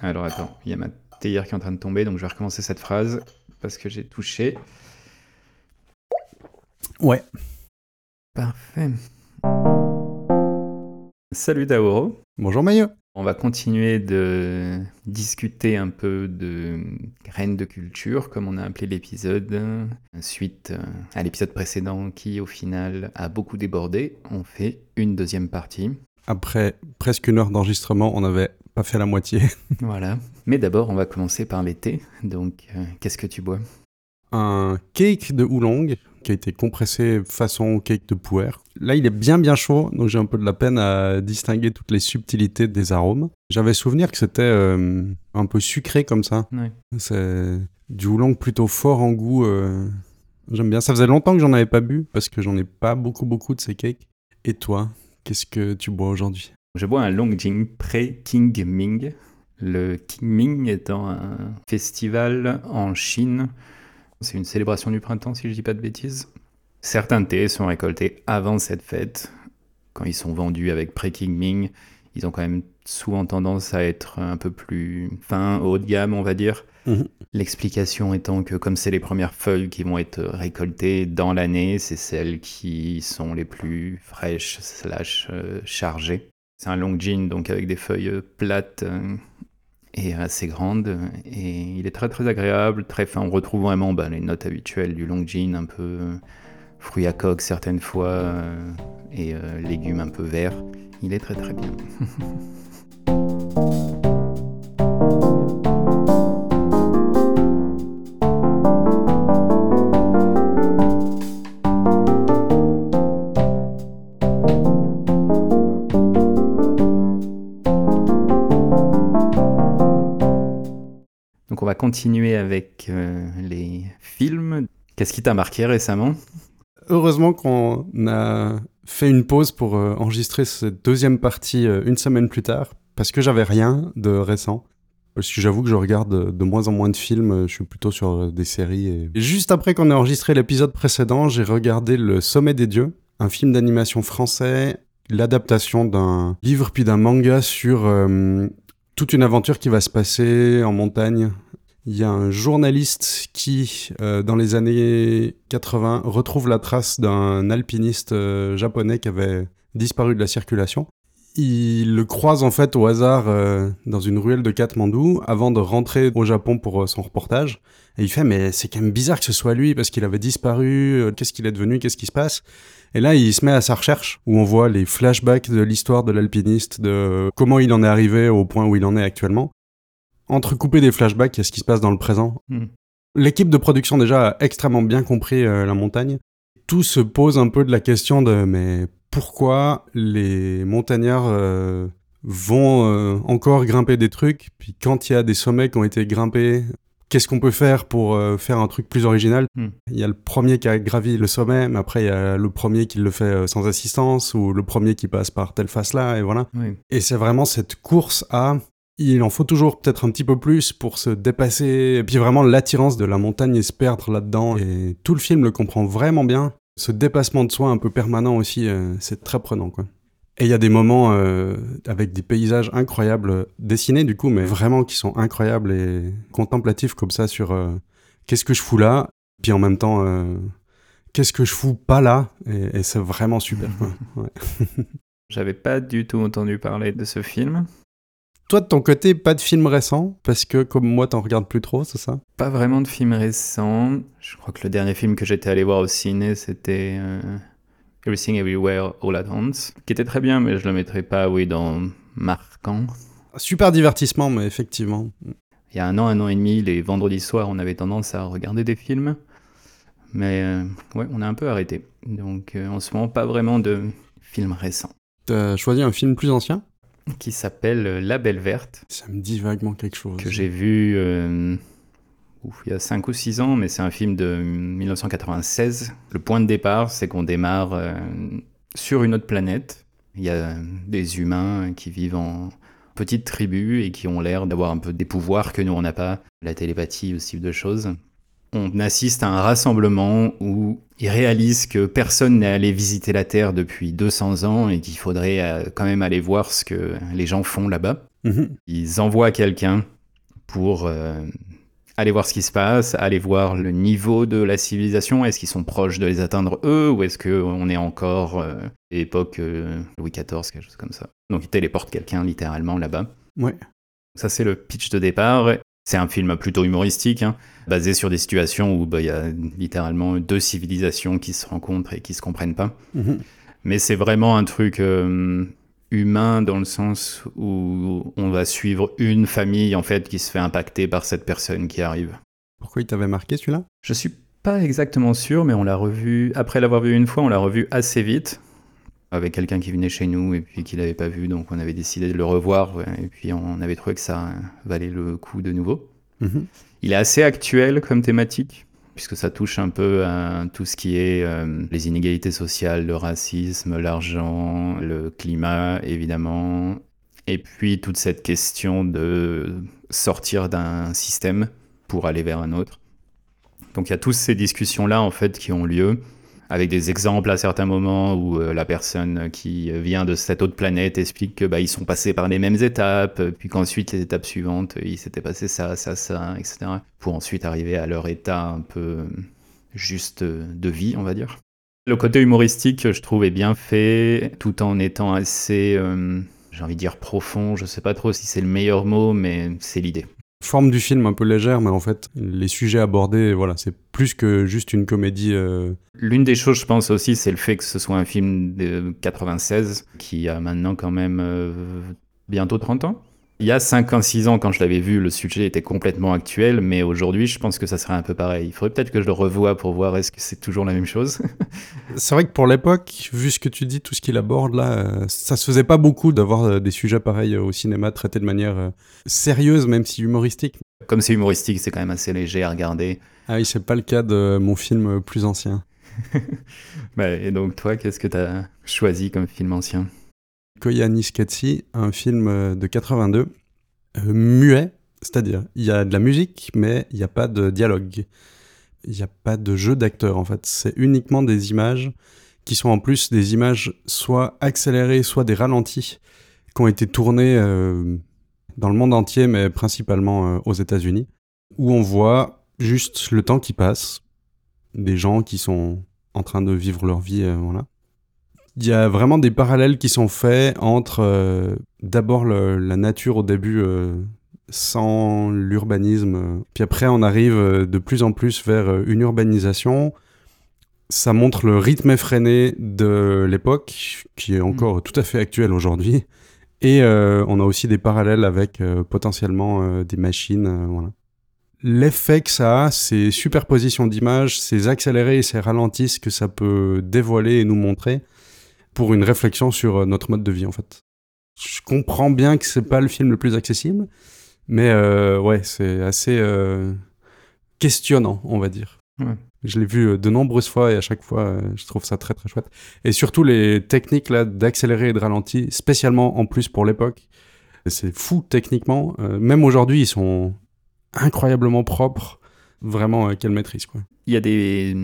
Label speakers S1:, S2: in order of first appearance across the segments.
S1: Alors attends, il y a ma théière qui est en train de tomber, donc je vais recommencer cette phrase parce que j'ai touché.
S2: Ouais.
S1: Parfait. Salut Daoro.
S2: Bonjour Maillot.
S1: On va continuer de discuter un peu de graines de culture, comme on a appelé l'épisode, suite à l'épisode précédent qui, au final, a beaucoup débordé. On fait une deuxième partie.
S2: Après presque une heure d'enregistrement, on n'avait pas fait la moitié.
S1: voilà. Mais d'abord, on va commencer par l'été. Donc, euh, qu'est-ce que tu bois?
S2: Un cake de oolong qui a été compressé façon cake de puer. Là, il est bien bien chaud, donc j'ai un peu de la peine à distinguer toutes les subtilités des arômes. J'avais souvenir que c'était euh, un peu sucré comme ça. C'est du oolong plutôt fort en goût. Euh, j'aime bien. Ça faisait longtemps que j'en avais pas bu parce que j'en ai pas beaucoup beaucoup de ces cakes. Et toi, qu'est-ce que tu bois aujourd'hui?
S1: Je bois un Longjing pré-King Ming. Le King Ming étant un festival en Chine c'est une célébration du printemps, si je dis pas de bêtises. Certains thés sont récoltés avant cette fête. Quand ils sont vendus avec pré-King ils ont quand même souvent tendance à être un peu plus fin, haut de gamme, on va dire. Mhm. L'explication étant que comme c'est les premières feuilles qui vont être récoltées dans l'année, c'est celles qui sont les plus fraîches slash euh, chargées. C'est un long jean, donc avec des feuilles plates euh, et assez grande. Et il est très très agréable, très fin. On retrouve vraiment bah, les notes habituelles du long jean, un peu fruits à coque certaines fois, euh, et euh, légumes un peu verts. Il est très très bien. continuer avec euh, les films. Qu'est-ce qui t'a marqué récemment?
S2: Heureusement qu'on a fait une pause pour euh, enregistrer cette deuxième partie euh, une semaine plus tard, parce que j'avais rien de récent. Parce j'avoue que je regarde de moins en moins de films, je suis plutôt sur des séries. Juste après qu'on ait enregistré l'épisode précédent, j'ai regardé Le Sommet des Dieux, un film d'animation français, l'adaptation d'un livre puis d'un manga sur toute une aventure qui va se passer en montagne il y a un journaliste qui, euh, dans les années 80, retrouve la trace d'un alpiniste euh, japonais qui avait disparu de la circulation. Il le croise en fait au hasard euh, dans une ruelle de Katmandou avant de rentrer au Japon pour son reportage. Et il fait mais c'est quand même bizarre que ce soit lui parce qu'il avait disparu, qu'est-ce qu'il est devenu, qu'est-ce qui se passe? Et là il se met à sa recherche où on voit les flashbacks de l'histoire de l'alpiniste, de comment il en est arrivé au point où il en est actuellement entrecoupé des flashbacks à ce qui se passe dans le présent. Hmm. L'équipe de production déjà a extrêmement bien compris euh, la montagne. Tout se pose un peu de la question de mais pourquoi les montagnards euh, vont euh, encore grimper des trucs? Puis quand il y a des sommets qui ont été grimpés, qu'est-ce qu'on peut faire pour faire un truc plus original? Hmm. Il y a le premier qui a gravi le sommet, mais après il y a le premier qui le fait sans assistance ou le premier qui passe par telle face là et voilà. Et c'est vraiment cette course à il en faut toujours peut-être un petit peu plus pour se dépasser, et puis vraiment l'attirance de la montagne et se perdre là-dedans. Et tout le film le comprend vraiment bien. Ce dépassement de soi un peu permanent aussi, euh, c'est très prenant, quoi. Et il y a des moments euh, avec des paysages incroyables, dessinés du coup, mais vraiment qui sont incroyables et contemplatifs comme ça sur euh, qu'est-ce que je fous là, puis en même temps, qu'est-ce que je fous pas là, et, c'est vraiment super. Ouais.
S1: J'avais pas du tout entendu parler de ce film.
S2: Toi, de ton côté, pas de film récent? Parce que, comme moi, t'en regardes plus trop, c'est ça?
S1: Pas vraiment de film récent. Je crois que le dernier film que j'étais allé voir au ciné, c'était euh, Everything Everywhere All at Once, qui était très bien, mais je le mettrais pas, oui, dans marquant.
S2: Super divertissement, mais effectivement.
S1: Il y a un an, un an et demi, les vendredis soirs, on avait tendance à regarder des films. Mais euh, ouais, on a un peu arrêté. Donc euh, en ce moment, pas vraiment de films récents.
S2: T'as choisi un film plus ancien?
S1: Qui s'appelle La Belle Verte.
S2: Ça me dit vaguement quelque chose.
S1: Que j'ai vu euh, il y a 5 ou 6 ans, mais c'est un film de 1996. Le point de départ, c'est qu'on démarre euh, sur une autre planète. Il y a des humains qui vivent en petite tribu et qui ont l'air d'avoir un peu des pouvoirs que nous, on n'a pas. La télépathie, aussi de choses. On assiste à un rassemblement où ils réalisent que personne n'est allé visiter la Terre depuis 200 ans et qu'il faudrait euh, quand même aller voir ce que les gens font là-bas.
S2: Mhm.
S1: Ils envoient quelqu'un pour euh, aller voir ce qui se passe, aller voir le niveau de la civilisation. Est-ce qu'ils sont proches de les atteindre eux ou est-ce qu'on est encore euh, époque euh, Louis XIV, quelque chose comme ça. Donc ils téléportent quelqu'un littéralement là-bas.
S2: Ouais.
S1: Ça, c'est le pitch de départ. C'est un film plutôt humoristique, hein, basé sur des situations où bah, il y a littéralement deux civilisations qui se rencontrent et qui se comprennent pas.
S2: Mhm.
S1: Mais c'est vraiment un truc euh, humain dans le sens où on va suivre une famille en fait qui se fait impacter par cette personne qui arrive.
S2: Pourquoi il t'avait marqué celui-là?
S1: Je suis pas exactement sûr, mais on l'a revu après l'avoir vu une fois, on l'a revu assez vite avec quelqu'un qui venait chez nous et puis qui l'avait pas vu, donc on avait décidé de le revoir et puis on avait trouvé que ça valait le coup de nouveau.
S2: Mhm.
S1: Il est assez actuel comme thématique, puisque ça touche un peu à tout ce qui est euh, les inégalités sociales, le racisme, l'argent, le climat, évidemment, et puis toute cette question de sortir d'un système pour aller vers un autre. Donc il y a toutes ces discussions-là, en fait, qui ont lieu, avec des exemples à certains moments où euh, la personne qui vient de cette autre planète explique que bah, ils sont passés par les mêmes étapes, puis qu'ensuite les étapes suivantes, euh, il s'était passé ça, ça, ça, etc. Pour ensuite arriver à leur état un peu euh, juste de vie, on va dire. Le côté humoristique, je trouve, est bien fait, tout en étant assez, j'ai envie de dire profond. Je sais pas trop si c'est le meilleur mot, mais c'est l'idée.
S2: Forme du film un peu légère, mais en fait, les sujets abordés, voilà, c'est plus que juste une comédie. euh,
S1: L'une des choses, je pense aussi, c'est le fait que ce soit un film de 96 qui a maintenant quand même euh, bientôt 30 ans. Il y a 5 ans, 6 ans, quand je l'avais vu, le sujet était complètement actuel, mais aujourd'hui, je pense que ça serait un peu pareil. Il faudrait peut-être que je le revoie pour voir est-ce que c'est toujours la même chose.
S2: C'est vrai que pour l'époque, vu ce que tu dis, tout ce qu'il aborde là, euh, ça se faisait pas beaucoup d'avoir euh, des sujets pareils euh, au cinéma traités de manière sérieuse, même si humoristique.
S1: Comme c'est humoristique, c'est quand même assez léger à regarder.
S2: Ah oui, c'est pas le cas de mon film plus ancien.
S1: Bah, et donc, toi, qu'est-ce que tu as choisi comme film ancien?
S2: Koyaanisqatsi, un film euh, de 82, euh, muet, c'est-à-dire il y a de la musique, mais il n'y a pas de dialogue. Il n'y a pas de jeu d'acteur en fait. C'est uniquement des images qui sont en plus des images soit accélérées, soit des ralentis, qui ont été tournées euh, dans le monde entier, mais principalement aux États-Unis, où on voit juste le temps qui passe, des gens qui sont en train de vivre leur vie, voilà. Il y a vraiment des parallèles qui sont faits entre euh, d'abord la nature au début euh, sans l'urbanisme, euh, puis après on arrive de plus en plus vers une urbanisation. Ça montre le rythme effréné de l'époque, qui est encore tout à fait actuel aujourd'hui. Et euh, on a aussi des parallèles avec potentiellement des machines. voilà. L'effet que ça a, ces superpositions d'images, ces accélérés et ces ralentis que ça peut dévoiler et nous montrer pour une réflexion sur euh, notre mode de vie en fait. Je comprends bien que c'est pas le film le plus accessible, mais euh, ouais, c'est assez euh, questionnant, on va dire.
S1: Ouais.
S2: Je l'ai vu de nombreuses fois et à chaque fois, je trouve ça très très chouette. Et surtout les techniques là d'accélérer et de ralentir, spécialement en plus pour l'époque, c'est fou techniquement. Euh, même aujourd'hui, ils sont incroyablement propres. Vraiment, quelle maîtrise quoi.
S1: Il y a des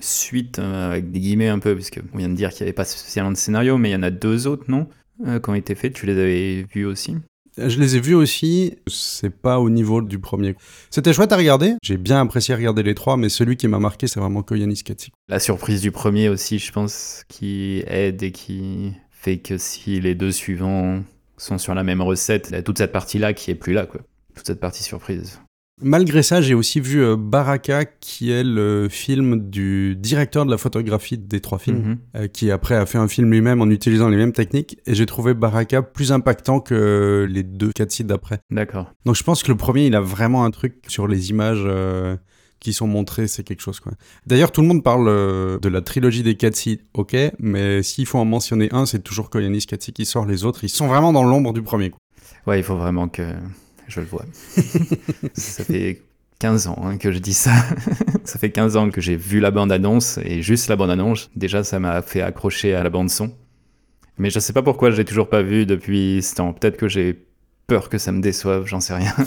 S1: suites euh, avec des guillemets un peu, parce qu'on vient de dire qu'il n'y avait pas spécialement de scénario, mais il y en a deux autres, non Euh, Qui ont été faits, tu les avais vus aussi?
S2: Je les ai vus aussi, c'est pas au niveau du premier. C'était chouette à regarder, j'ai bien apprécié regarder les trois, mais celui qui m'a marqué, c'est vraiment Koyaanisqatsi.
S1: La surprise du premier aussi, je pense, qui aide et qui fait que si les deux suivants sont sur la même recette, il y a toute cette partie-là qui est plus là, quoi. Toute cette partie surprise.
S2: Malgré ça, j'ai aussi vu euh, Baraka, qui est le film du directeur de la photographie des trois films,
S1: Mhm.
S2: euh, qui après a fait un film lui-même en utilisant les mêmes techniques, et j'ai trouvé Baraka plus impactant que les deux Katsi d'après.
S1: D'accord.
S2: Donc je pense que le premier, il a vraiment un truc sur les images euh, qui sont montrées, c'est quelque chose. D'ailleurs, tout le monde parle euh, de la trilogie des Katsi, ok, mais s'il faut en mentionner un, c'est toujours Koyanis Katsi qui sort. Les autres, ils sont vraiment dans l'ombre du premier. quoi.
S1: Ouais, il faut vraiment que je le voie. ça fait 15 ans hein, que je dis ça. ça fait 15 ans que j'ai vu la bande-annonce, et juste la bande-annonce, déjà, ça m'a fait accrocher à la bande-son. Mais je sais pas pourquoi je l'ai toujours pas vu depuis ce temps. Peut-être que j'ai peur que ça me déçoive, j'en sais rien.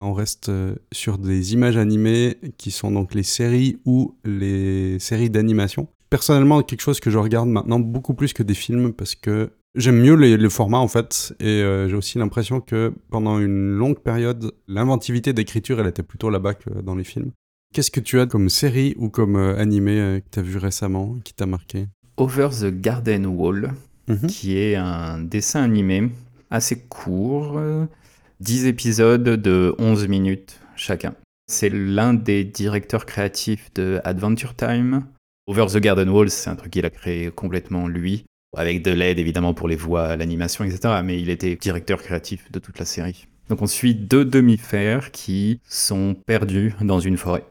S2: En reste euh, sur des images animées qui sont donc les séries ou les séries d'animation. Personnellement, quelque chose que je regarde maintenant beaucoup plus que des films parce que j'aime mieux les, le format en fait et euh, j'ai aussi l'impression que pendant une longue période, l'inventivité d'écriture, elle était plutôt là-bas que dans les films. Qu'est-ce que tu as comme série ou comme euh, animé euh, que tu as vu récemment qui t'a marqué?
S1: Over the Garden Wall,
S2: Mhm.
S1: qui est un dessin animé assez court, euh, 10 épisodes de 11 minutes chacun. C'est l'un des directeurs créatifs de Adventure Time. Over the Garden Wall, c'est un truc qu'il a créé complètement lui, avec de l'aide évidemment pour les voix, l'animation, etc. Mais il était directeur créatif de toute la série. Donc on suit deux demi-fers qui sont perdus dans une forêt.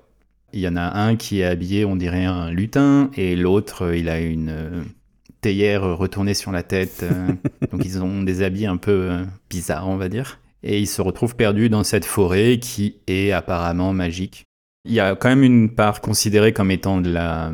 S1: Il y en a un qui est habillé, on dirait un lutin, et l'autre, il a une euh, théière retournée sur la tête. euh, donc ils ont des habits un peu euh, bizarres, on va dire. Et ils se retrouvent perdus dans cette forêt qui est apparemment magique. Il y a quand même une part considérée comme étant de la...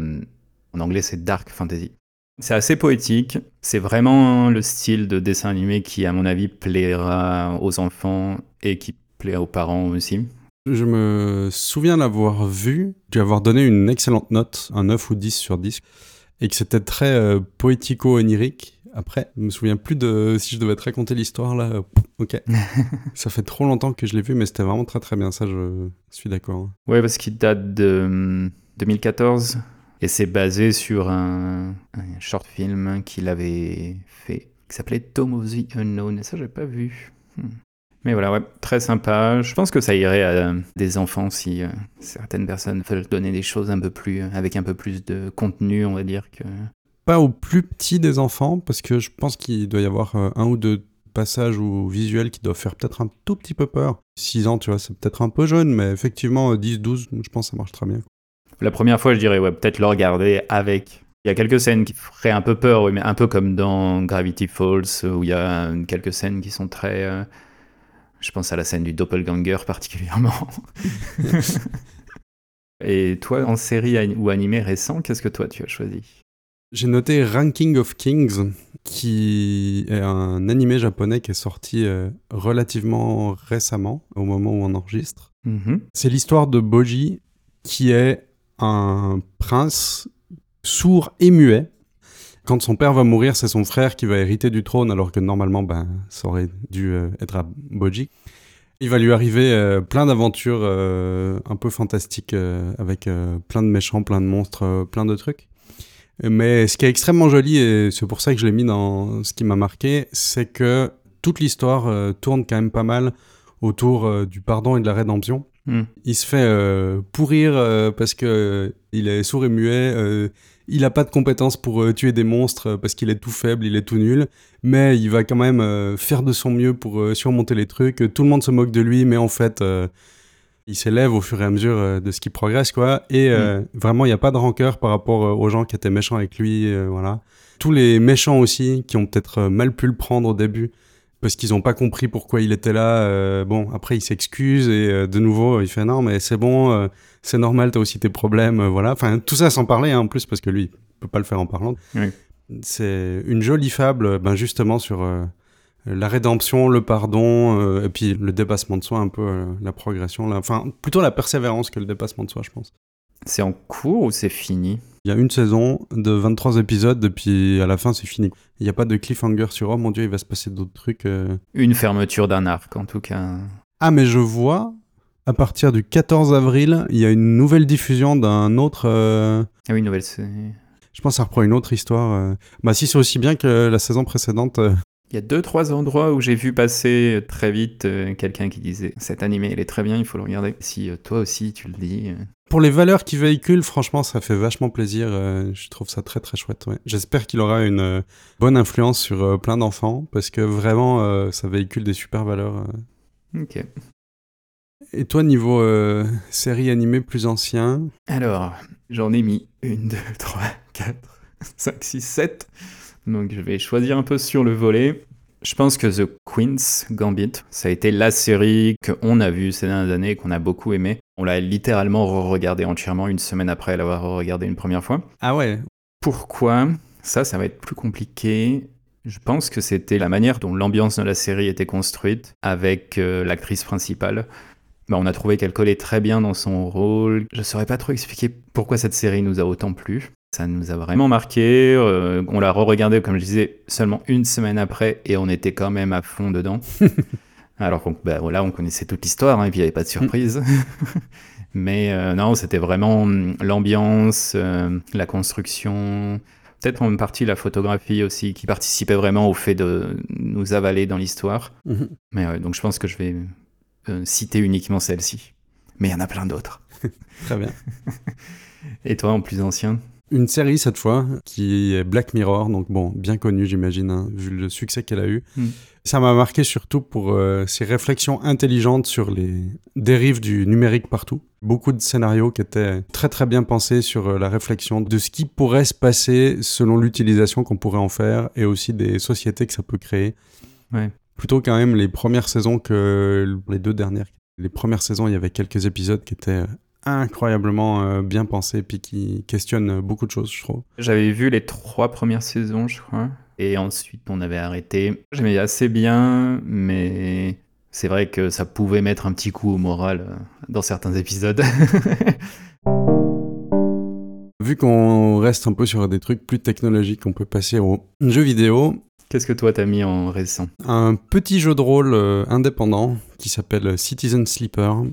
S1: En anglais, c'est dark fantasy. C'est assez poétique. C'est vraiment le style de dessin animé qui, à mon avis, plaira aux enfants et qui plaît aux parents aussi.
S2: Je me souviens l'avoir vu, lui avoir donné une excellente note, un 9 ou 10 sur 10, et que c'était très euh, poético-onirique. Après, je me souviens plus de si je devais te raconter l'histoire là. ok. ça fait trop longtemps que je l'ai vu, mais c'était vraiment très très bien. Ça, je suis d'accord.
S1: Ouais, parce qu'il date de hum, 2014 et c'est basé sur un, short film qu'il avait fait qui s'appelait Tom of the Unknown. Et ça, j'ai pas vu. Hmm. Mais voilà, ouais, très sympa. Je pense que ça irait à euh, des enfants si euh, certaines personnes veulent donner des choses un peu plus avec un peu plus de contenu, on va dire que.
S2: Pas au plus petit des enfants, parce que je pense qu'il doit y avoir euh, un ou deux passages ou visuels qui doivent faire peut-être un tout petit peu peur. 6 ans, tu vois, c'est peut-être un peu jeune, mais effectivement, 10-12, je pense que ça marche très bien.
S1: La première fois, je dirais, ouais, peut-être le regarder avec. Il y a quelques scènes qui feraient un peu peur, oui, mais un peu comme dans Gravity Falls, où il y a quelques scènes qui sont très. euh, Je pense à la scène du doppelganger particulièrement. Et toi, en série ou animé récent, qu'est-ce que toi tu as choisi?
S2: J'ai noté Ranking of Kings, qui est un animé japonais qui est sorti euh, relativement récemment, au moment où on enregistre.
S1: Mhm.
S2: C'est l'histoire de Boji, qui est un prince sourd et muet. Quand son père va mourir, c'est son frère qui va hériter du trône, alors que normalement, ben, ça aurait dû euh, être à Boji. Il va lui arriver euh, plein d'aventures euh, un peu fantastiques, avec plein de méchants, plein de monstres, plein de trucs. Mais ce qui est extrêmement joli, et c'est pour ça que je l'ai mis dans ce qui m'a marqué, c'est que toute l'histoire tourne quand même pas mal autour du pardon et de la rédemption.
S1: Hmm.
S2: Il se fait euh, pourrir euh, parce que euh, il est sourd et muet. euh, il a pas de compétences pour tuer des monstres parce qu'il est tout faible, il est tout nul. Mais il va quand même faire de son mieux pour surmonter les trucs. Tout le monde se moque de lui, mais en fait, il s'élève au fur et à mesure de ce qui progresse, quoi. Et euh, vraiment, il n'y a pas de rancœur par rapport aux gens qui étaient méchants avec lui, voilà. Tous les méchants aussi, qui ont peut-être mal pu le prendre au début, parce qu'ils n'ont pas compris pourquoi il était là. euh, bon, après, il s'excuse et euh, de nouveau, il fait non, mais c'est bon, euh, c'est normal, t'as aussi tes problèmes, voilà. Enfin, tout ça sans parler, hein, en plus, parce que lui, il peut pas le faire en parlant.
S1: Oui.
S2: C'est une jolie fable, ben justement, sur la rédemption, le pardon, et puis le dépassement de soi, un peu la progression, enfin, plutôt la persévérance que le dépassement de soi, je pense.
S1: C'est en cours ou c'est fini?
S2: Il y a une saison de 23 épisodes, et puis à la fin, c'est fini. Il n'y a pas de cliffhanger sur oh mon dieu, il va se passer d'autres trucs. euh.
S1: Une fermeture d'un arc, en tout cas.
S2: Ah, mais je vois, à partir du 14 avril, il y a une nouvelle diffusion d'un autre. euh,
S1: Ah oui, une nouvelle. c'est-
S2: Je pense que ça reprend une autre histoire. euh. Bah, si c'est aussi bien que la saison précédente. euh,
S1: Il y a deux, trois endroits où j'ai vu passer très vite euh, quelqu'un qui disait cet animé, il est très bien, il faut le regarder. Si euh, toi aussi tu le dis. euh,
S2: Pour les valeurs qu'il véhicule, franchement, ça fait vachement plaisir. euh, je trouve ça très très chouette. ouais. J'espère qu'il aura une euh, bonne influence sur euh, plein d'enfants parce que vraiment, ça véhicule des super valeurs.
S1: Ok.
S2: Et toi, niveau série animée plus ancien,
S1: Alors, j'en ai mis une, deux, trois, quatre, cinq, six, sept. Donc je vais choisir un peu sur le volet. Je pense que The Queen's Gambit, ça a été la série qu'on a vue ces dernières années, qu'on a beaucoup aimé. On l'a littéralement re-regardé entièrement une semaine après l'avoir regardé une première fois.
S2: ah ouais,
S1: Pourquoi? Ça, ça va être plus compliqué. Je pense que c'était la manière dont l'ambiance de la série était construite avec euh, l'actrice principale. bah, on a trouvé qu'elle collait très bien dans son rôle. Je saurais pas trop expliquer pourquoi cette série nous a autant plu. Ça nous a vraiment marqué. Euh, on l'a re-regardé, comme je disais, seulement une semaine après et on était quand même à fond dedans. Alors qu'on bah, voilà, on connaissait toute l'histoire hein, et puis il n'y avait pas de surprise. Mais euh, non, c'était vraiment hum, l'ambiance, euh, la construction, peut-être en partie la photographie aussi, qui participait vraiment au fait de nous avaler dans l'histoire.
S2: Mhm.
S1: Mais donc je pense que je vais citer uniquement celle-ci. Mais il y en a plein d'autres.
S2: Très bien.
S1: Et toi, en plus ancien?
S2: Une série cette fois qui est Black Mirror, donc bon, bien connue j'imagine, hein, vu le succès qu'elle a eu.
S1: Mm.
S2: Ça m'a marqué surtout pour euh, ses réflexions intelligentes sur les dérives du numérique partout. Beaucoup de scénarios qui étaient très très bien pensés sur euh, la réflexion de ce qui pourrait se passer selon l'utilisation qu'on pourrait en faire et aussi des sociétés que ça peut créer.
S1: Ouais.
S2: Plutôt quand même les premières saisons que les deux dernières. Les premières saisons, il y avait quelques épisodes qui étaient incroyablement euh, bien pensé puis qui questionne beaucoup de choses, je trouve.
S1: J'avais vu les trois premières saisons, je crois, et ensuite on avait arrêté. J'aimais assez bien, mais c'est vrai que ça pouvait mettre un petit coup au moral euh, dans certains épisodes.
S2: Vu qu'on reste un peu sur des trucs plus technologiques, on peut passer au jeu vidéo.
S1: Qu'est-ce que toi t'as mis en récent?
S2: Un petit jeu de rôle euh, indépendant qui s'appelle Citizen Sleeper,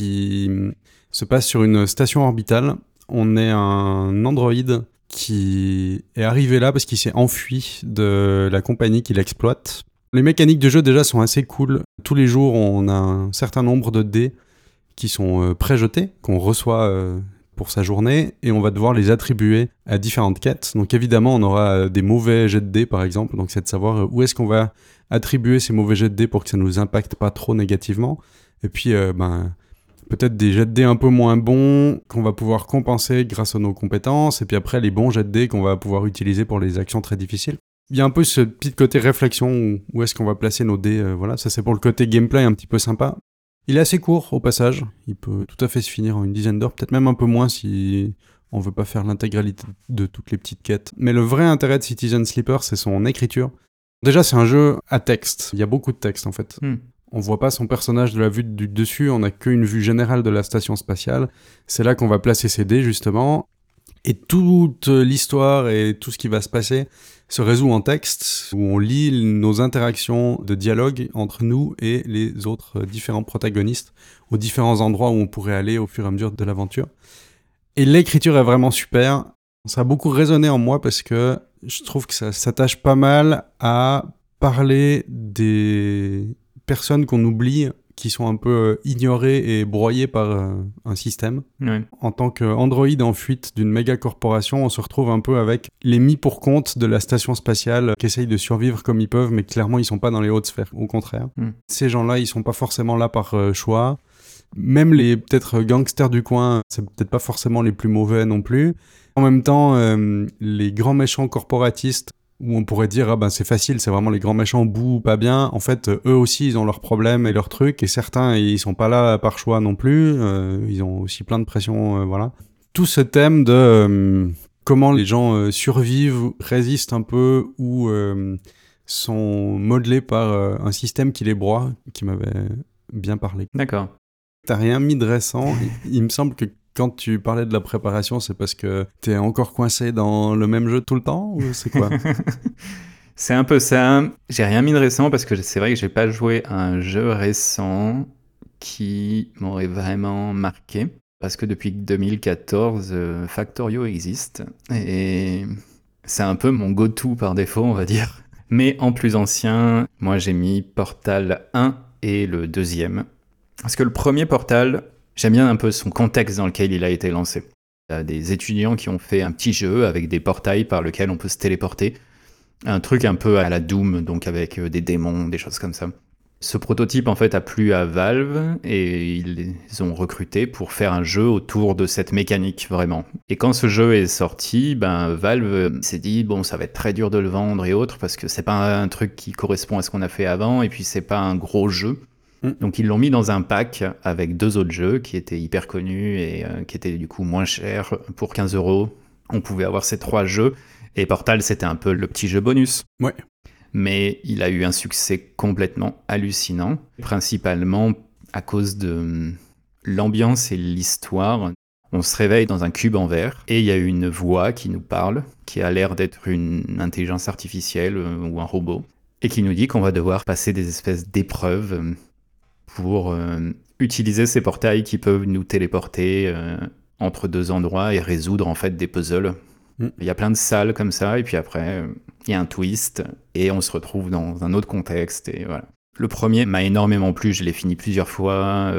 S2: se passe sur une station orbitale. On est un androïde qui est arrivé là parce qu'il s'est enfui de la compagnie qui l'exploite. Les mécaniques de jeu déjà sont assez cool. Tous les jours, on a un certain nombre de dés qui sont euh, préjetés, qu'on reçoit euh, pour sa journée, et on va devoir les attribuer à différentes quêtes. Donc évidemment, on aura des mauvais jets de dés, par exemple, donc c'est de savoir euh, où est-ce qu'on va attribuer ces mauvais jets de dés pour que ça ne nous impacte pas trop négativement. Et puis, ben, peut-être des jets de dés un peu moins bons qu'on va pouvoir compenser grâce à nos compétences, et puis après les bons jets de dés qu'on va pouvoir utiliser pour les actions très difficiles. Il y a un peu ce petit côté réflexion, où, est-ce qu'on va placer nos dés, euh, voilà, ça c'est pour le côté gameplay un petit peu sympa. Il est assez court au passage, il peut tout à fait se finir en une dizaine d'heures, peut-être même un peu moins si on veut pas faire l'intégralité de toutes les petites quêtes. Mais le vrai intérêt de Citizen Sleeper, c'est son écriture. Déjà, c'est un jeu à texte. Il y a beaucoup de texte en fait.
S1: Hmm
S2: on voit pas son personnage de la vue du dessus, on n'a qu'une vue générale de la station spatiale. C'est là qu'on va placer ses dés, justement. Et toute l'histoire et tout ce qui va se passer se résout en texte, où on lit nos interactions de dialogue entre nous et les autres différents protagonistes, aux différents endroits où on pourrait aller au fur et à mesure de l'aventure. Et l'écriture est vraiment super. Ça a beaucoup résonné en moi parce que je trouve que ça s'attache pas mal à parler des personnes qu'on oublie qui sont un peu euh, ignorées et broyées par euh, un système. En tant qu'androïde en fuite d'une méga corporation, on se retrouve un peu avec les mis pour compte de la station spatiale qui essayent de survivre comme ils peuvent, mais clairement ils sont pas dans les hautes sphères, au contraire.
S1: Mm.
S2: Ces gens-là, ils sont pas forcément là par euh, choix. Même les peut-être gangsters du coin, c'est peut-être pas forcément les plus mauvais non plus. En même temps, les grands méchants corporatistes où on pourrait dire ah ben c'est facile, c'est vraiment les grands méchants bout pas bien. En fait, euh, eux aussi ils ont leurs problèmes et leurs trucs et certains ils sont pas là par choix non plus. Euh, ils ont aussi plein de pression, euh, voilà. Tout ce thème de comment les gens survivent, résistent un peu ou sont modelés par un système qui les broie, qui m'avait bien parlé.
S1: D'accord.
S2: T'as rien mis de récent. Il me semble que quand tu parlais de la préparation, c'est parce que tu es encore coincé dans le même jeu tout le temps ou c'est quoi
S1: C'est un peu ça. J'ai rien mis de récent parce que c'est vrai que j'ai pas joué à un jeu récent qui m'aurait vraiment marqué. Parce que depuis 2014, euh, Factorio existe. Et c'est un peu mon go-to par défaut, on va dire. Mais en plus ancien, moi j'ai mis Portal 1 et le deuxième. Parce que le premier Portal, J'aime bien un peu son contexte dans lequel il a été lancé. Il y a des étudiants qui ont fait un petit jeu avec des portails par lesquels on peut se téléporter. Un truc un peu à la Doom, donc avec euh, des démons, des choses comme ça. Ce prototype en fait a plu à Valve et ils ont recrutés pour faire un jeu autour de cette mécanique vraiment. Et quand ce jeu est sorti, ben Valve s'est dit bon ça va être très dur de le vendre et autres parce que c'est pas un truc qui correspond à ce qu'on a fait avant et puis c'est pas un gros jeu. Mm. Donc ils l'ont mis dans un pack avec deux autres jeux qui étaient hyper connus et euh, qui étaient du coup moins chers. Pour 15 euros, on pouvait avoir ces trois jeux. Et Portal, c'était un peu le petit jeu bonus.
S2: Ouais.
S1: Mais il a eu un succès complètement hallucinant, principalement à cause de hum, l'ambiance et l'histoire. On se réveille dans un cube en verre et il y a une voix qui nous parle, qui a l'air d'être une intelligence artificielle euh, ou un robot, et qui nous dit qu'on va devoir passer des espèces d'épreuves hum, pour euh, utiliser ces portails qui peuvent nous téléporter euh, entre deux endroits et résoudre en fait des puzzles.
S2: Mm.
S1: Il y a plein de salles comme ça, et puis après, euh, il y a un twist, et on se retrouve dans un autre contexte, et voilà. Le premier m'a énormément plu, je l'ai fini plusieurs fois,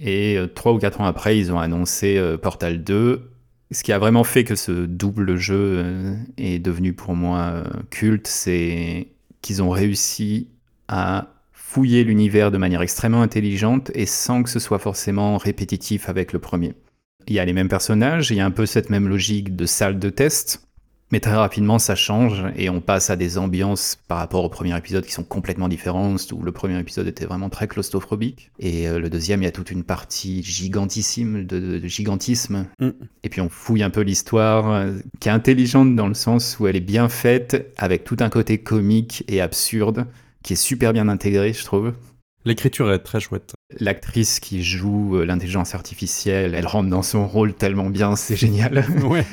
S1: et trois ou quatre ans après, ils ont annoncé Portal 2. Ce qui a vraiment fait que ce double jeu est devenu pour moi culte, c'est qu'ils ont réussi à fouiller l'univers de manière extrêmement intelligente et sans que ce soit forcément répétitif avec le premier. Il y a les mêmes personnages, il y a un peu cette même logique de salle de test, mais très rapidement ça change et on passe à des ambiances par rapport au premier épisode qui sont complètement différentes, où le premier épisode était vraiment très claustrophobique, et euh, le deuxième il y a toute une partie gigantissime de, de gigantisme,
S2: Mm.
S1: et puis on fouille un peu l'histoire, euh, qui est intelligente dans le sens où elle est bien faite, avec tout un côté comique et absurde, qui est super bien intégré je trouve.
S2: L'écriture est très chouette.
S1: L'actrice qui joue euh, l'intelligence artificielle, elle rentre dans son rôle tellement bien, c'est génial.
S2: ouais.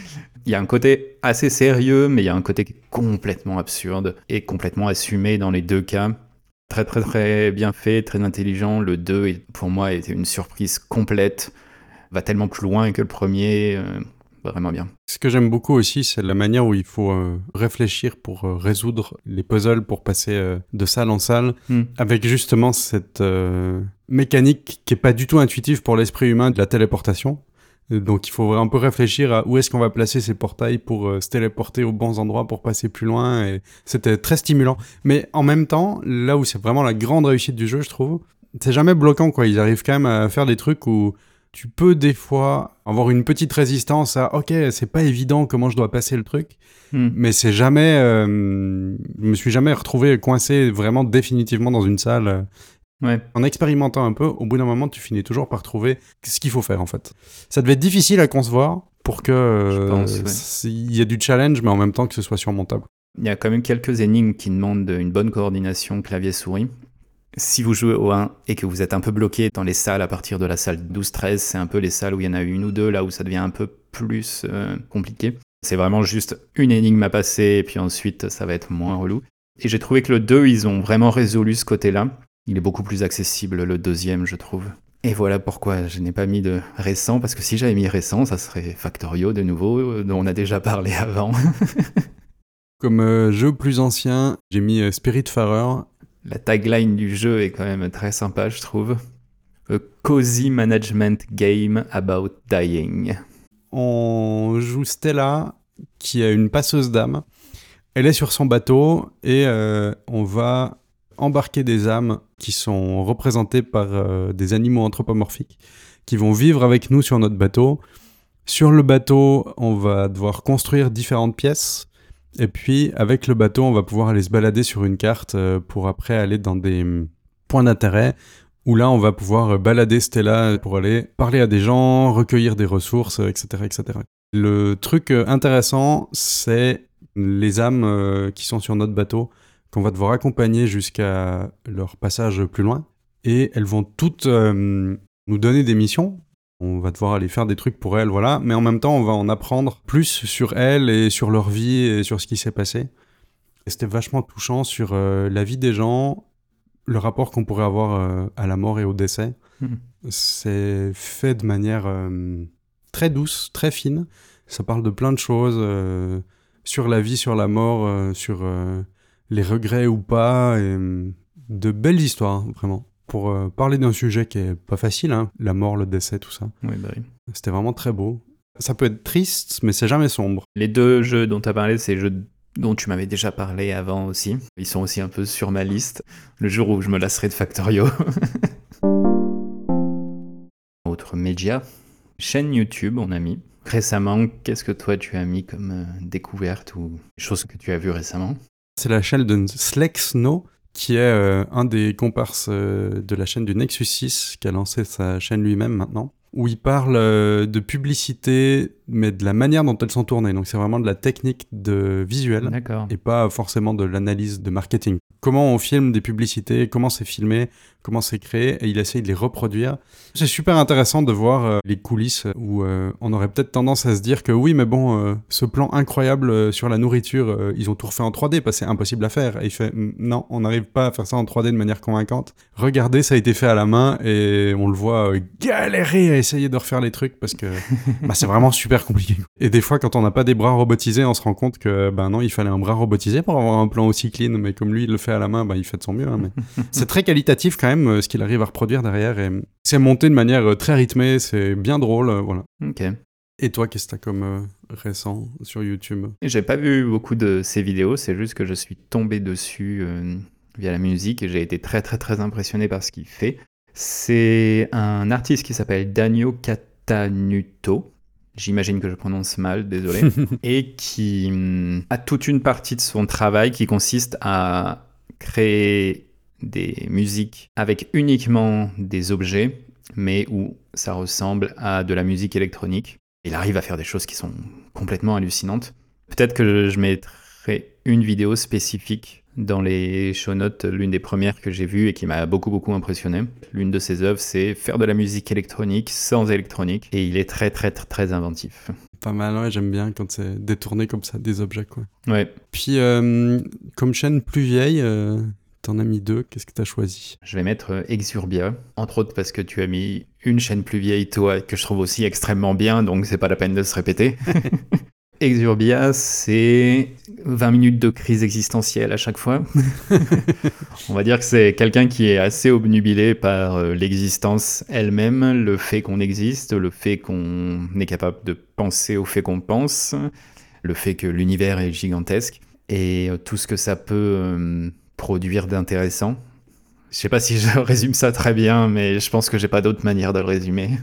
S1: Il y a un côté assez sérieux, mais il y a un côté complètement absurde et complètement assumé dans les deux cas. Très très très bien fait, très intelligent. Le 2, est- pour moi, était une surprise complète. Va tellement plus loin que le premier. Vraiment bien.
S2: Ce que j'aime beaucoup aussi, c'est la manière où il faut euh, réfléchir pour euh, résoudre les puzzles, pour passer euh, de salle en salle,
S1: Hmm.
S2: avec justement cette mécanique qui est pas du tout intuitive pour l'esprit humain de la téléportation. Donc il faut un peu réfléchir à où est-ce qu'on va placer ces portails pour euh, se téléporter aux bons endroits pour passer plus loin. Et c'était très stimulant. Mais en même temps, là où c'est vraiment la grande réussite du jeu, je trouve, c'est jamais bloquant quoi. Ils arrivent quand même à faire des trucs où tu peux des fois avoir une petite résistance à ok c'est pas évident comment je dois passer le truc
S1: Hmm.
S2: mais c'est jamais euh, je me suis jamais retrouvé coincé vraiment définitivement dans une salle euh,
S1: Ouais.
S2: en expérimentant un peu au bout d'un moment tu finis toujours par trouver ce qu'il faut faire en fait ça devait être difficile à concevoir pour que euh,
S1: ouais.
S2: il y ait du challenge mais en même temps que ce soit surmontable
S1: Il y a quand même quelques énigmes qui demandent une bonne coordination clavier-souris. Si vous jouez au 1 et que vous êtes un peu bloqué dans les salles à partir de la salle 12-13, c'est un peu les salles où il y en a une ou deux, là où ça devient un peu plus euh, compliqué. C'est vraiment juste une énigme à passer et puis ensuite ça va être moins relou. Et j'ai trouvé que le 2, ils ont vraiment résolu ce côté-là. Il est beaucoup plus accessible, le deuxième, je trouve. Et voilà pourquoi je n'ai pas mis de récent, parce que si j'avais mis récent, ça serait Factorio de nouveau, euh, dont on a déjà parlé avant.
S2: comme euh, jeu plus ancien j'ai mis euh, Spiritfarer
S1: La tagline du jeu est quand même très sympa, je trouve. A cozy management game about dying.
S2: on joue Stella qui a une passeuse d'âme. Elle est sur son bateau et euh, on va embarquer des âmes qui sont représentées par euh, des animaux anthropomorphiques qui vont vivre avec nous sur notre bateau. Sur le bateau, on va devoir construire différentes pièces. Et puis, avec le bateau, on va pouvoir aller se balader sur une carte euh, pour après aller dans des hum, points d'intérêt où là, on va pouvoir euh, balader Stella pour aller parler à des gens, recueillir des ressources, euh, etc., etc. Le truc intéressant, c'est les âmes qui sont sur notre bateau, qu'on va devoir accompagner jusqu'à leur passage plus loin. Et elles vont toutes nous donner des missions. On va devoir aller faire des trucs pour elles, voilà. Mais en même temps, on va en apprendre plus sur elles et sur leur vie et sur ce qui s'est passé. Et c'était vachement touchant sur euh, la vie des gens, le rapport qu'on pourrait avoir euh, à la mort et au décès.
S1: Mhm.
S2: C'est fait de manière euh, très douce, très fine. Ça parle de plein de choses sur la vie, sur la mort, sur les regrets ou pas. Et, euh, de belles histoires, vraiment. Pour euh, parler d'un sujet qui est pas facile, hein, la mort, le décès, tout ça.
S1: Oui, bah oui.
S2: C'était vraiment très beau. Ça peut être triste, mais c'est jamais sombre.
S1: Les deux jeux dont tu as parlé, c'est les jeux dont tu m'avais déjà parlé avant aussi. Ils sont aussi un peu sur ma liste. Le jour où je me lasserai de Factorio. Autre média, chaîne YouTube, on a mis. Récemment, qu'est-ce que toi tu as mis comme euh, découverte ou chose que tu as vu récemment?
S2: C'est la chaîne de Slexno, qui est euh, un des comparses euh, de la chaîne du Nexus 6, qui a lancé sa chaîne lui-même maintenant, où il parle euh, de publicité, mais de la manière dont elles sont tournées. Donc c'est vraiment de la technique de visuel
S1: D'accord.
S2: et pas forcément de l'analyse de marketing. Comment on filme des publicités, comment c'est filmé, comment c'est créé, et il essaye de les reproduire. C'est super intéressant de voir euh, les coulisses où euh, on aurait peut-être tendance à se dire que oui, mais bon, euh, ce plan incroyable sur la nourriture, ils ont tout refait en 3D parce que c'est impossible à faire. Et il fait non, on n'arrive pas à faire ça en 3D de manière convaincante. Regardez, ça a été fait à la main et on le voit galérer à essayer de refaire les trucs parce que bah, c'est vraiment super compliqué. Et des fois, quand on n'a pas des bras robotisés, on se rend compte que ben non, il fallait un bras robotisé pour avoir un plan aussi clean, mais comme lui, il le fait à la main, ben, il fait de son mieux. Hein, mais c'est très qualitatif quand même euh, ce qu'il arrive à reproduire derrière. Et c'est monté de manière euh, très rythmée, c'est bien drôle, euh, voilà.
S1: Ok.
S2: Et toi, qu'est-ce que t'as comme récent sur YouTube?
S1: J'ai pas vu beaucoup de ces vidéos, c'est juste que je suis tombé dessus via la musique et j'ai été très très très impressionné par ce qu'il fait. C'est un artiste qui s'appelle Daniel Catanuto. J'imagine que je prononce mal, désolé. et qui hum, a toute une partie de son travail qui consiste à créer des musiques avec uniquement des objets, mais où ça ressemble à de la musique électronique. Il arrive à faire des choses qui sont complètement hallucinantes. Peut-être que je mettrai une vidéo spécifique dans les show notes, l'une des premières que j'ai vues et qui m'a beaucoup beaucoup impressionné. L'une de ses œuvres, c'est faire de la musique électronique sans électronique, et il est très très très, très inventif.
S2: Pas mal, ouais, j'aime bien quand c'est détourné comme ça des objets, quoi.
S1: Ouais.
S2: Puis, euh, comme chaîne plus vieille, euh, T'en as mis deux, qu'est-ce que t'as choisi?
S1: Je vais mettre euh, Exurbia, entre autres parce que tu as mis une chaîne plus vieille, toi, que je trouve aussi extrêmement bien, donc c'est pas la peine de se répéter. Exurbia, c'est 20 minutes de crise existentielle à chaque fois. On va dire que c'est quelqu'un qui est assez obnubilé par euh, l'existence elle-même, le fait qu'on existe, le fait qu'on est capable de penser au fait qu'on pense, le fait que l'univers est gigantesque et euh, tout ce que ça peut produire d'intéressant. Je sais pas si je résume ça très bien, mais je pense que j'ai pas d'autre manière de le résumer.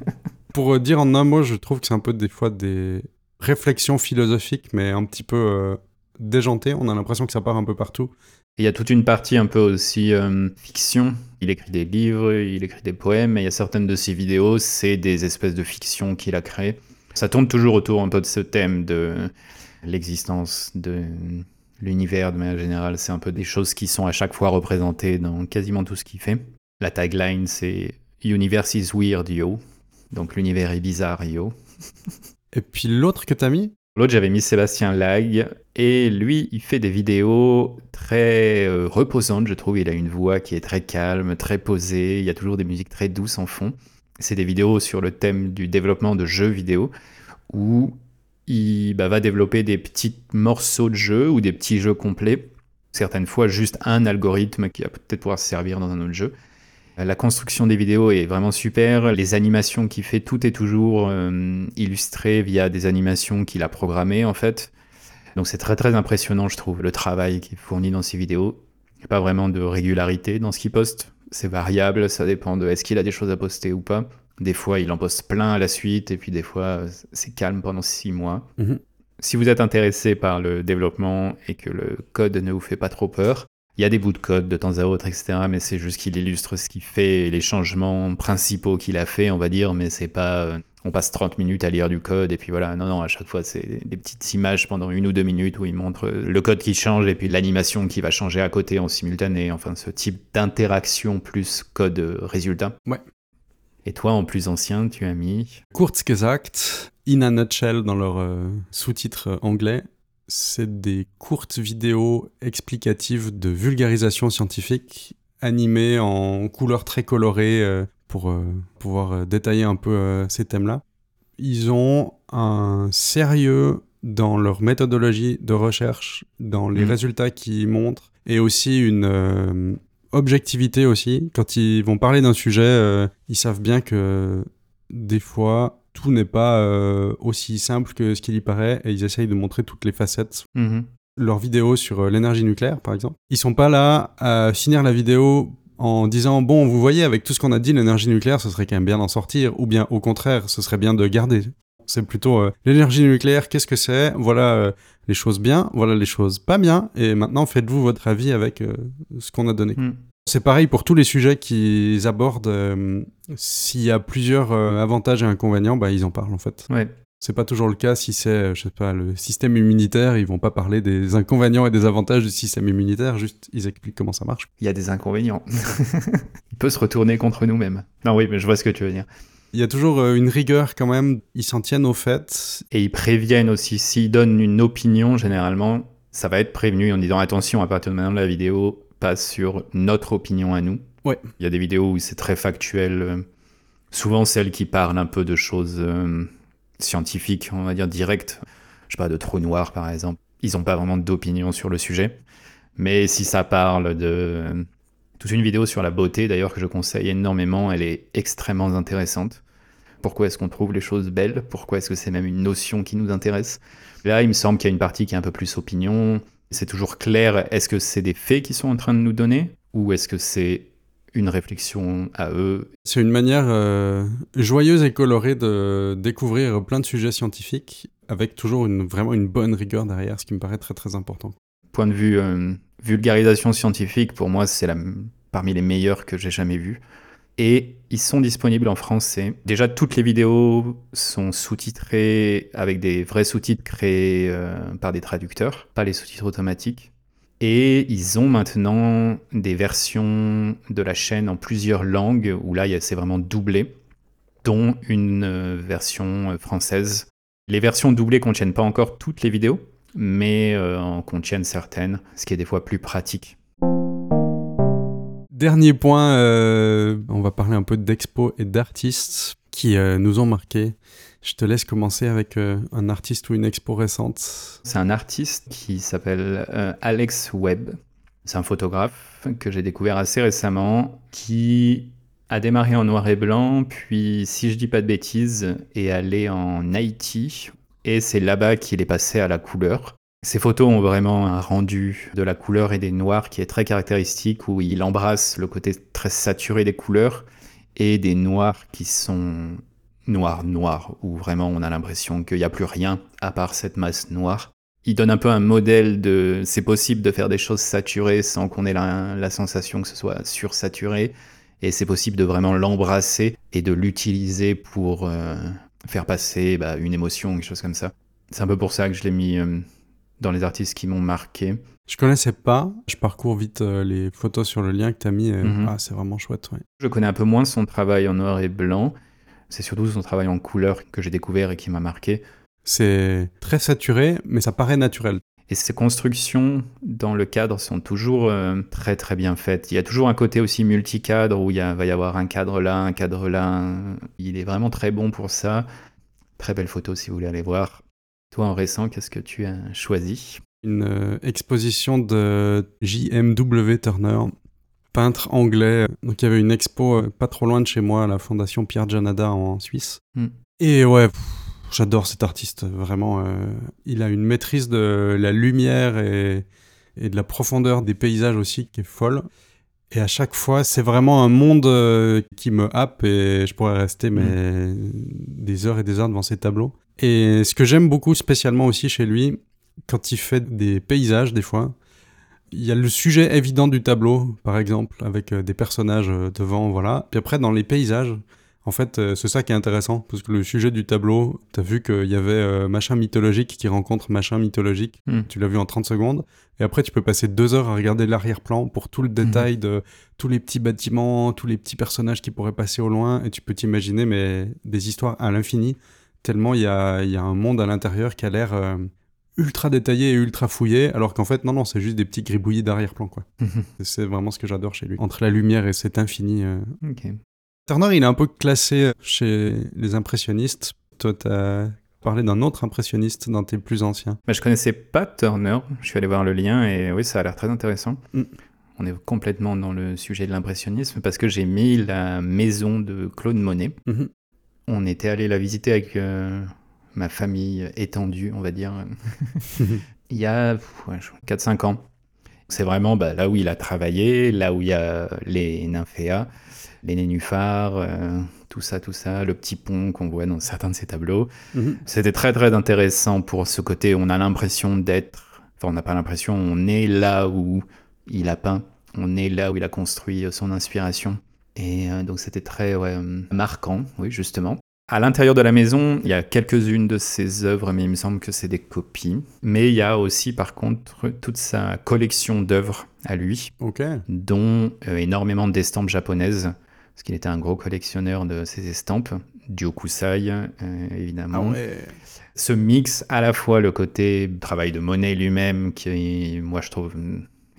S2: Pour euh, dire en un mot, je trouve que c'est un peu des fois des réflexions philosophiques, mais un petit peu euh, déjantées. On a l'impression que ça part un peu partout.
S1: Il y a toute une partie un peu aussi euh, fiction. Il écrit des livres, il écrit des poèmes, et il y a certaines de ses vidéos, c'est des espèces de fiction qu'il a créées. Ça tourne toujours autour un peu de ce thème de l'existence, de l'univers de manière générale, c'est un peu des choses qui sont à chaque fois représentées dans quasiment tout ce qu'il fait. La tagline, c'est Universe is weird, yo. Donc l'univers est bizarre, yo.
S2: Et puis l'autre que t'as mis
S1: L'autre, j'avais mis Sébastien Lag. Et lui, il fait des vidéos très euh, reposantes, je trouve. Il a une voix qui est très calme, très posée. Il y a toujours des musiques très douces en fond. C'est des vidéos sur le thème du développement de jeux vidéo où il bah, va développer des petits morceaux de jeu ou des petits jeux complets. Certaines fois, juste un algorithme qui va peut-être pouvoir se servir dans un autre jeu. La construction des vidéos est vraiment super. Les animations qu'il fait, tout est toujours euh, illustré via des animations qu'il a programmées en fait. Donc c'est très très impressionnant, je trouve, le travail qu'il fournit dans ses vidéos. Il n'y a pas vraiment de régularité dans ce qu'il poste. C'est variable, ça dépend de est-ce qu'il a des choses à poster ou pas. Des fois, il en poste plein à la suite, et puis des fois, c'est calme pendant six mois. Mhm. Si vous êtes intéressé par le développement et que le code ne vous fait pas trop peur, il y a des bouts de code de temps à autre, etc. Mais c'est juste qu'il illustre ce qu'il fait et les changements principaux qu'il a fait, on va dire. Mais c'est pas, euh, on passe 30 minutes à lire du code et puis voilà. Non, non, à chaque fois, c'est des petites images pendant une ou deux minutes où il montre le code qui change et puis l'animation qui va changer à côté en simultané. Enfin, ce type d'interaction plus code résultat.
S2: Ouais.
S1: Et toi, en plus ancien, tu as mis?
S2: Kurzgesagt, in a nutshell dans leur euh, sous-titre anglais. C'est des courtes vidéos explicatives de vulgarisation scientifique animées en couleurs très colorées euh, pour euh, pouvoir détailler un peu ces thèmes-là. Ils ont un sérieux dans leur méthodologie de recherche, dans les mmh. résultats qu'ils montrent, et aussi une, objectivité aussi. Quand ils vont parler d'un sujet, euh, ils savent bien que des fois, tout n'est pas euh, aussi simple que ce qu'il y paraît et ils essayent de montrer toutes les facettes.
S1: Mhm.
S2: Leur vidéo sur euh, l'énergie nucléaire, par exemple, ils sont pas là à finir la vidéo en disant bon, vous voyez, avec tout ce qu'on a dit, l'énergie nucléaire, ce serait quand même bien d'en sortir, ou bien au contraire, ce serait bien de garder. C'est plutôt l'énergie nucléaire, qu'est-ce que c'est? Voilà les choses bien, voilà les choses pas bien, et maintenant faites-vous votre avis avec euh, ce qu'on a donné. Hmm. C'est pareil pour tous les sujets qu'ils abordent. Euh, s'il y a plusieurs euh, avantages et inconvénients, bah, ils en parlent en fait.
S1: Ouais.
S2: C'est pas toujours le cas si c'est, je sais pas, le système immunitaire. Ils vont pas parler des inconvénients et des avantages du système immunitaire. Juste, ils expliquent comment ça marche.
S1: Il y a des inconvénients. Il peut se retourner contre nous-mêmes. Non, oui, mais je vois ce que tu veux dire.
S2: Il y a toujours euh, une rigueur quand même. Ils s'en tiennent au fait.
S1: Et ils préviennent aussi. S'ils donnent une opinion, généralement, ça va être prévenu en disant attention, à partir de maintenant, la vidéo passe sur notre opinion à nous.
S2: Ouais.
S1: Il y a des vidéos où c'est très factuel. Souvent celles qui parlent un peu de choses euh, scientifiques, on va dire directes. Je sais pas, de trous noirs par exemple. Ils n'ont pas vraiment d'opinion sur le sujet. Mais si ça parle de... Toute une vidéo sur la beauté d'ailleurs que je conseille énormément, elle est extrêmement intéressante. Pourquoi est-ce qu'on trouve les choses belles? Pourquoi est-ce que c'est même une notion qui nous intéresse? Là, il me semble qu'il y a une partie qui est un peu plus opinion. C'est toujours clair, est-ce que c'est des faits qu'ils sont en train de nous donner Ou est-ce que c'est une réflexion à eux?
S2: C'est une manière euh, joyeuse et colorée de découvrir plein de sujets scientifiques avec toujours une, vraiment une bonne rigueur derrière, ce qui me paraît très très important.
S1: Point de vue euh, vulgarisation scientifique, pour moi, c'est la, parmi les meilleurs que j'ai jamais vus. Et ils sont disponibles en français. Déjà, toutes les vidéos sont sous-titrées avec des vrais sous-titres créés euh, par des traducteurs, pas les sous-titres automatiques. Et ils ont maintenant des versions de la chaîne en plusieurs langues, où là, c'est vraiment doublé, dont une euh, version euh, française. Les versions doublées contiennent pas encore toutes les vidéos, mais en contiennent certaines, ce qui est des fois plus pratique.
S2: Dernier point, euh, on va parler un peu d'expos et d'artistes qui euh, nous ont marqués. Je te laisse commencer avec euh, un artiste ou une expo récente.
S1: C'est un artiste qui s'appelle Alex Webb. C'est un photographe que j'ai découvert assez récemment qui a démarré en noir et blanc, puis, si je dis pas de bêtises, est allé en Haïti. Et c'est là-bas qu'il est passé à la couleur. Ces photos ont vraiment un rendu de la couleur et des noirs qui est très caractéristique, où il embrasse le côté très saturé des couleurs et des noirs qui sont noirs, noirs, où vraiment on a l'impression qu'il n'y a plus rien à part cette masse noire. Il donne un peu un modèle de c'est possible de faire des choses saturées sans qu'on ait la, sensation que ce soit sursaturé, et c'est possible de vraiment l'embrasser et de l'utiliser pour euh, faire passer bah, une émotion, quelque chose comme ça. C'est un peu pour ça que je l'ai mis euh, dans les artistes qui m'ont marqué.
S2: Je connaissais pas, je parcours vite euh, les photos sur le lien que tu as mis. et-
S1: Mhm.
S2: Ah, c'est vraiment chouette, ouais.
S1: Je connais un peu moins son travail en noir et blanc. C'est surtout son travail en couleur que j'ai découvert et qui m'a marqué.
S2: C'est très saturé, mais ça paraît naturel.
S1: Et ces constructions dans le cadre sont toujours euh, très très bien faites. Il y a toujours un côté aussi multicadre où il y a- va y avoir un cadre là, un cadre là. Il est vraiment très bon pour ça. Très belle photo si vous voulez aller voir. Toi en récent, qu'est-ce que tu as choisi?
S2: Une euh, exposition de J.M.W. Turner, peintre anglais. Donc il y avait une expo euh, pas trop loin de chez moi à la Fondation Pierre Janada en Suisse.
S1: Hmm.
S2: Et ouais, j'adore cet artiste, vraiment. euh, il a une maîtrise de la lumière et, et de la profondeur des paysages aussi qui est folle. Et à chaque fois, c'est vraiment un monde euh, qui me happe et je pourrais rester mais, des heures et des heures devant ces tableaux. Et ce que j'aime beaucoup spécialement aussi chez lui, quand il fait des paysages des fois, il y a le sujet évident du tableau, par exemple, avec euh, des personnages euh, devant, voilà. Puis après, dans les paysages, en fait, euh, c'est ça qui est intéressant, parce que le sujet du tableau, t'as vu qu'il y avait euh, machin mythologique qui rencontre machin mythologique,
S1: Hmm.
S2: tu l'as vu en 30 secondes, et après tu peux passer deux heures à regarder l'arrière-plan pour tout le détail de tous les petits bâtiments, tous les petits personnages qui pourraient passer au loin, et tu peux t'imaginer mais des histoires à l'infini, tellement il y a, il y a un monde à l'intérieur qui a l'air euh, ultra détaillé et ultra fouillé, alors qu'en fait non, non, c'est juste des petits gribouillis d'arrière-plan, quoi. C'est vraiment ce que j'adore chez lui. Entre la lumière et cet infini... euh. Turner, il est un peu classé chez les impressionnistes. Toi, t'as parlé d'un autre impressionniste dans tes plus anciens.
S1: Bah, je connaissais pas Turner. Je suis allé voir le lien et oui, ça a l'air très intéressant.
S2: Mm.
S1: On est complètement dans le sujet de l'impressionnisme parce que j'ai mis la maison de Claude Monet.
S2: Mhm.
S1: On était allé la visiter avec euh, ma famille étendue, on va dire, il y a pff, ouais, je- 4-5 ans. C'est vraiment bah, là où il a travaillé, là où il y a les nymphéas, les nénuphars, euh, tout ça, tout ça, le petit pont qu'on voit dans certains de ses tableaux.
S2: Mhm.
S1: C'était très très intéressant pour ce côté, on a l'impression d'être, enfin on n'a pas l'impression, on est là où il a peint, on est là où il a construit son inspiration. Et euh, donc c'était très ouais, euh, marquant, oui justement. À l'intérieur de la maison, il y a quelques-unes de ses œuvres, mais il me semble que c'est des copies. Mais il y a aussi, par contre, toute sa collection d'œuvres à lui, dont euh, énormément d'estampes japonaises, parce qu'il était un gros collectionneur de ces estampes, du Hokusai, euh, évidemment. Ce mix, à la fois le côté travail de monnaie lui-même, qui, moi, je trouve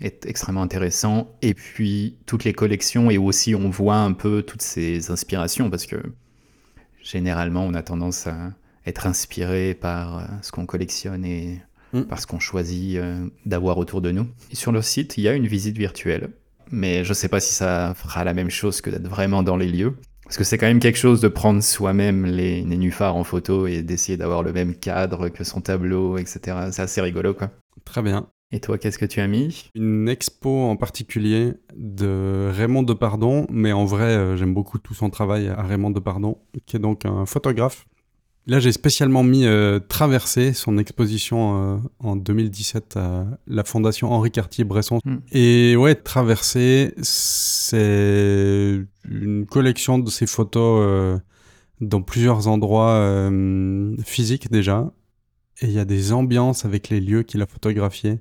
S1: est extrêmement intéressant, et puis toutes les collections, et aussi on voit un peu toutes ces inspirations, parce que généralement, on a tendance à être inspiré par euh, ce qu'on collectionne et
S2: Mm.
S1: par ce qu'on choisit euh, d'avoir autour de nous. Et sur le site, il y a une visite virtuelle, mais je ne sais pas si ça fera la même chose que d'être vraiment dans les lieux. Parce que c'est quand même quelque chose de prendre soi-même les nénuphars en photo et d'essayer d'avoir le même cadre que son tableau, etc. C'est assez rigolo, quoi.
S2: Très bien.
S1: Et toi, qu'est-ce que tu as mis?
S2: Une expo en particulier de Raymond Depardon, mais en vrai, euh, j'aime beaucoup tout son travail à Raymond Depardon, qui est donc un photographe. Là, j'ai spécialement mis euh, Traversée, son exposition euh, en 2017 à la Fondation Henri Cartier-Bresson.
S1: Mm.
S2: Et ouais, Traversée, c'est une collection de ses photos euh, dans plusieurs endroits physiques déjà. Et il y a des ambiances avec les lieux qu'il a photographiés.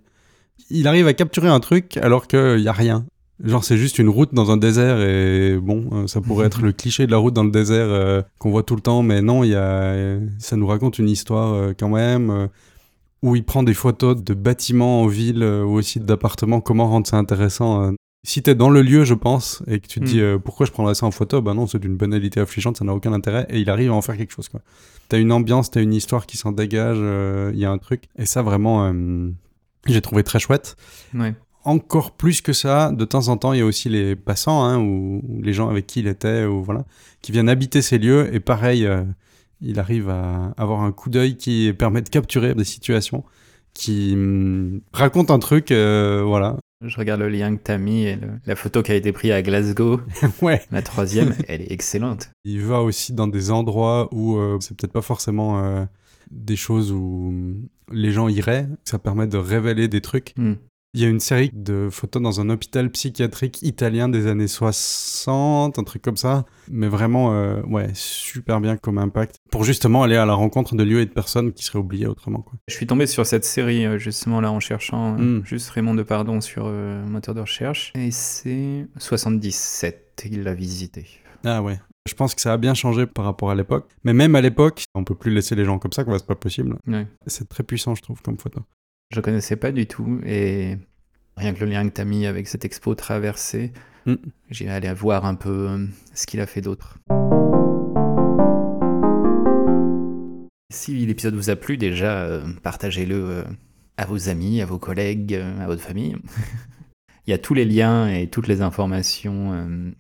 S2: Il arrive à capturer un truc alors qu'il n'y a rien. Genre, c'est juste une route dans un désert et bon, euh, ça pourrait être le cliché de la route dans le désert euh, qu'on voit tout le temps, mais non, il y a, ça nous raconte une histoire euh, quand même. euh, où il prend des photos de bâtiments en ville ou aussi d'appartements. Comment rendre ça intéressant. Si t'es dans le lieu, je pense, et que tu te
S1: Mm.
S2: dis pourquoi je prendrais ça en photo, bah non, c'est d'une banalité affligeante, ça n'a aucun intérêt, et il arrive à en faire quelque chose. quoi. T'as une ambiance, t'as une histoire qui s'en dégage, il y a un truc. Et ça, vraiment, j'ai trouvé très chouette.
S1: Ouais.
S2: Encore plus que ça, de temps en temps, il y a aussi les passants, hein, ou, ou les gens avec qui il était, ou voilà, qui viennent habiter ces lieux. Et pareil, euh, il arrive à avoir un coup d'œil qui permet de capturer des situations, qui hum, racontent un truc, euh, voilà.
S1: Je regarde le lien que tu as mis et le- la photo qui a été prise à Glasgow,
S2: ouais.
S1: la troisième, elle est excellente.
S2: Il va aussi dans des endroits où euh, c'est peut-être pas forcément des choses où les gens iraient. Ça permet de révéler des trucs.
S1: Hmm.
S2: Il y a une série de photos dans un hôpital psychiatrique italien des années 60, un truc comme ça. Mais vraiment, euh, ouais, super bien comme impact. Pour justement aller à la rencontre de lieux et de personnes qui seraient oubliées autrement. Quoi.
S1: Je suis tombé sur cette série euh, justement là en cherchant euh,
S2: Mm.
S1: juste Raymond Depardon sur euh, moteur de recherche. Et c'est 77 qu'il l'a visité.
S2: Ah ouais. Je pense que ça a bien changé par rapport à l'époque. Mais même à l'époque, on peut plus laisser les gens comme ça, c'est pas possible.
S1: Ouais.
S2: C'est très puissant, je trouve, comme photo.
S1: Je connaissais pas du tout et rien que le lien que tu as mis avec cette expo traversée,
S2: Mm.
S1: j'ai allé voir un peu euh, ce qu'il a fait d'autre. Si l'épisode vous a plu, déjà, euh, partagez-le euh, à vos amis, à vos collègues, euh, à votre famille. Il y a tous les liens et toutes les informations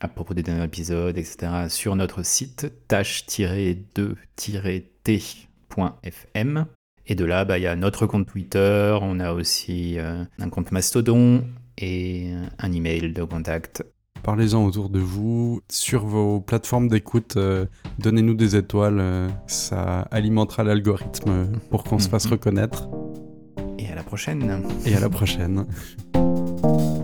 S1: à propos des derniers épisodes, etc. sur notre site tâche-2-t.fm. Et de là, bah, il y a notre compte Twitter, on a aussi euh, un compte Mastodon et un email de contact.
S2: Parlez-en autour de vous, sur vos plateformes d'écoute, euh, donnez-nous des étoiles, euh, ça alimentera l'algorithme pour qu'on se fasse
S1: Mhm.
S2: reconnaître.
S1: Et à la prochaine.
S2: Et à la prochaine.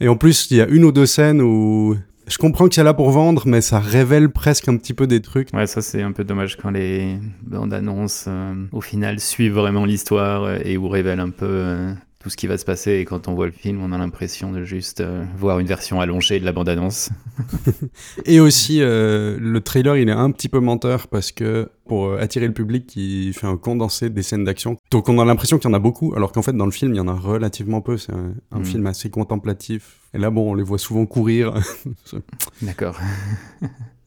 S2: Et en plus, il y a une ou deux scènes où je comprends que c'est là pour vendre, mais ça révèle presque un petit peu des trucs.
S1: Ouais, ça c'est un peu dommage quand les bandes annonces euh, au final suivent vraiment l'histoire et vous révèlent un peu euh, tout ce qui va se passer. Et quand on voit le film, on a l'impression de juste euh, voir une version allongée de la bande annonce.
S2: Et aussi, euh, le trailer, il est un petit peu menteur parce que pour euh, attirer le public, il fait un condensé des scènes d'action. Donc on a l'impression qu'il y en a beaucoup, alors qu'en fait, dans le film, il y en a relativement peu. C'est un, un
S1: Mhm.
S2: film assez contemplatif. Et là, bon, on les voit souvent courir.
S1: D'accord.